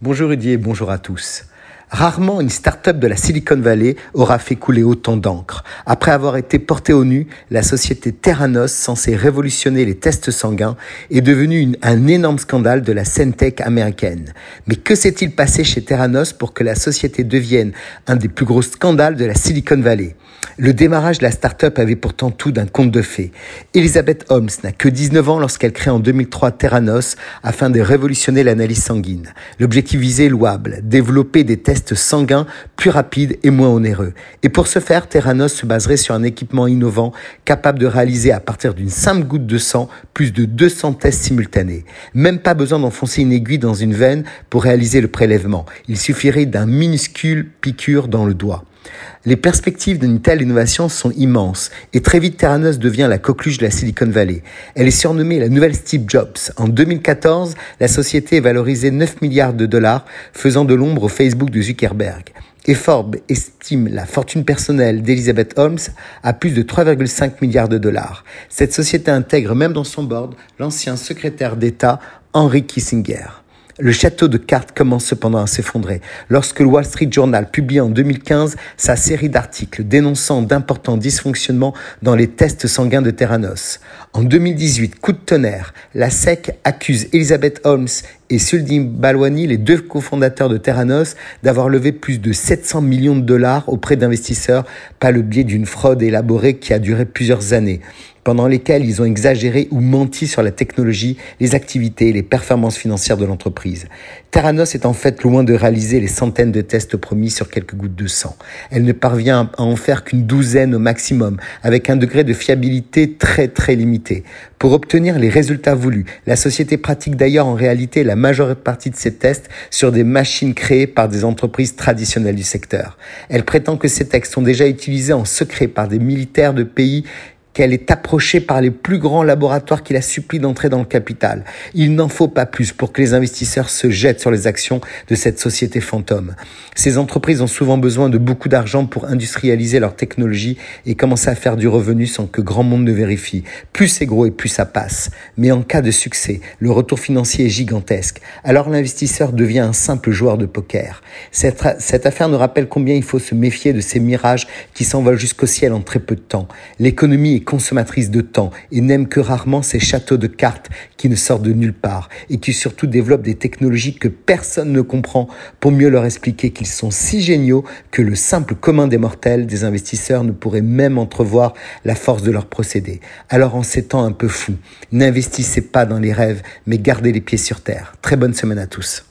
Bonjour Rudy et bonjour à tous. Rarement une start-up de la Silicon Valley aura fait couler autant d'encre. Après avoir été portée au nu, la société Terranos, censée révolutionner les tests sanguins, est devenue un énorme scandale de la scène américaine. Mais que s'est-il passé chez Terranos pour que la société devienne un des plus gros scandales de la Silicon Valley? Le démarrage de la start-up avait pourtant tout d'un conte de fées. Elizabeth Holmes n'a que 19 ans lorsqu'elle crée en 2003 Terranos afin de révolutionner l'analyse sanguine. L'objectif visé est louable, développer des tests sanguins plus rapides et moins onéreux. Et pour ce faire, Terranos se baserait sur un équipement innovant capable de réaliser à partir d'une simple goutte de sang plus de 200 tests simultanés. Même pas besoin d'enfoncer une aiguille dans une veine pour réaliser le prélèvement. Il suffirait d'un minuscule piqûre dans le doigt. Les perspectives d'une telle innovation sont immenses et très vite Terranos devient la coqueluche de la Silicon Valley. Elle est surnommée la nouvelle Steve Jobs. En 2014, la société est valorisée 9 milliards de dollars, faisant de l'ombre au Facebook de Zuckerberg. Et Forbes estime la fortune personnelle d'Elizabeth Holmes à plus de 3,5 milliards de dollars. Cette société intègre même dans son board l'ancien secrétaire d'État Henry Kissinger. Le château de cartes commence cependant à s'effondrer lorsque le Wall Street Journal publie en 2015 sa série d'articles dénonçant d'importants dysfonctionnements dans les tests sanguins de Terranos. En 2018, coup de tonnerre, la SEC accuse Elizabeth Holmes et Suldim Balwani, les deux cofondateurs de Terranos, d'avoir levé plus de 700 millions de dollars auprès d'investisseurs par le biais d'une fraude élaborée qui a duré plusieurs années pendant lesquelles ils ont exagéré ou menti sur la technologie, les activités les performances financières de l'entreprise. Terranos est en fait loin de réaliser les centaines de tests promis sur quelques gouttes de sang. Elle ne parvient à en faire qu'une douzaine au maximum, avec un degré de fiabilité très très limité. Pour obtenir les résultats voulus, la société pratique d'ailleurs en réalité la majeure partie de ses tests sur des machines créées par des entreprises traditionnelles du secteur. Elle prétend que ces tests sont déjà utilisés en secret par des militaires de pays qu'elle est approchée par les plus grands laboratoires qui la supplient d'entrer dans le capital. Il n'en faut pas plus pour que les investisseurs se jettent sur les actions de cette société fantôme. Ces entreprises ont souvent besoin de beaucoup d'argent pour industrialiser leur technologie et commencer à faire du revenu sans que grand monde ne vérifie. Plus c'est gros et plus ça passe. Mais en cas de succès, le retour financier est gigantesque. Alors l'investisseur devient un simple joueur de poker. Cette, cette affaire nous rappelle combien il faut se méfier de ces mirages qui s'envolent jusqu'au ciel en très peu de temps. L'économie est consommatrice de temps et n'aime que rarement ces châteaux de cartes qui ne sortent de nulle part et qui surtout développent des technologies que personne ne comprend pour mieux leur expliquer qu'ils sont si géniaux que le simple commun des mortels des investisseurs ne pourrait même entrevoir la force de leur procédé. Alors en ces temps un peu fous, n'investissez pas dans les rêves mais gardez les pieds sur terre. Très bonne semaine à tous.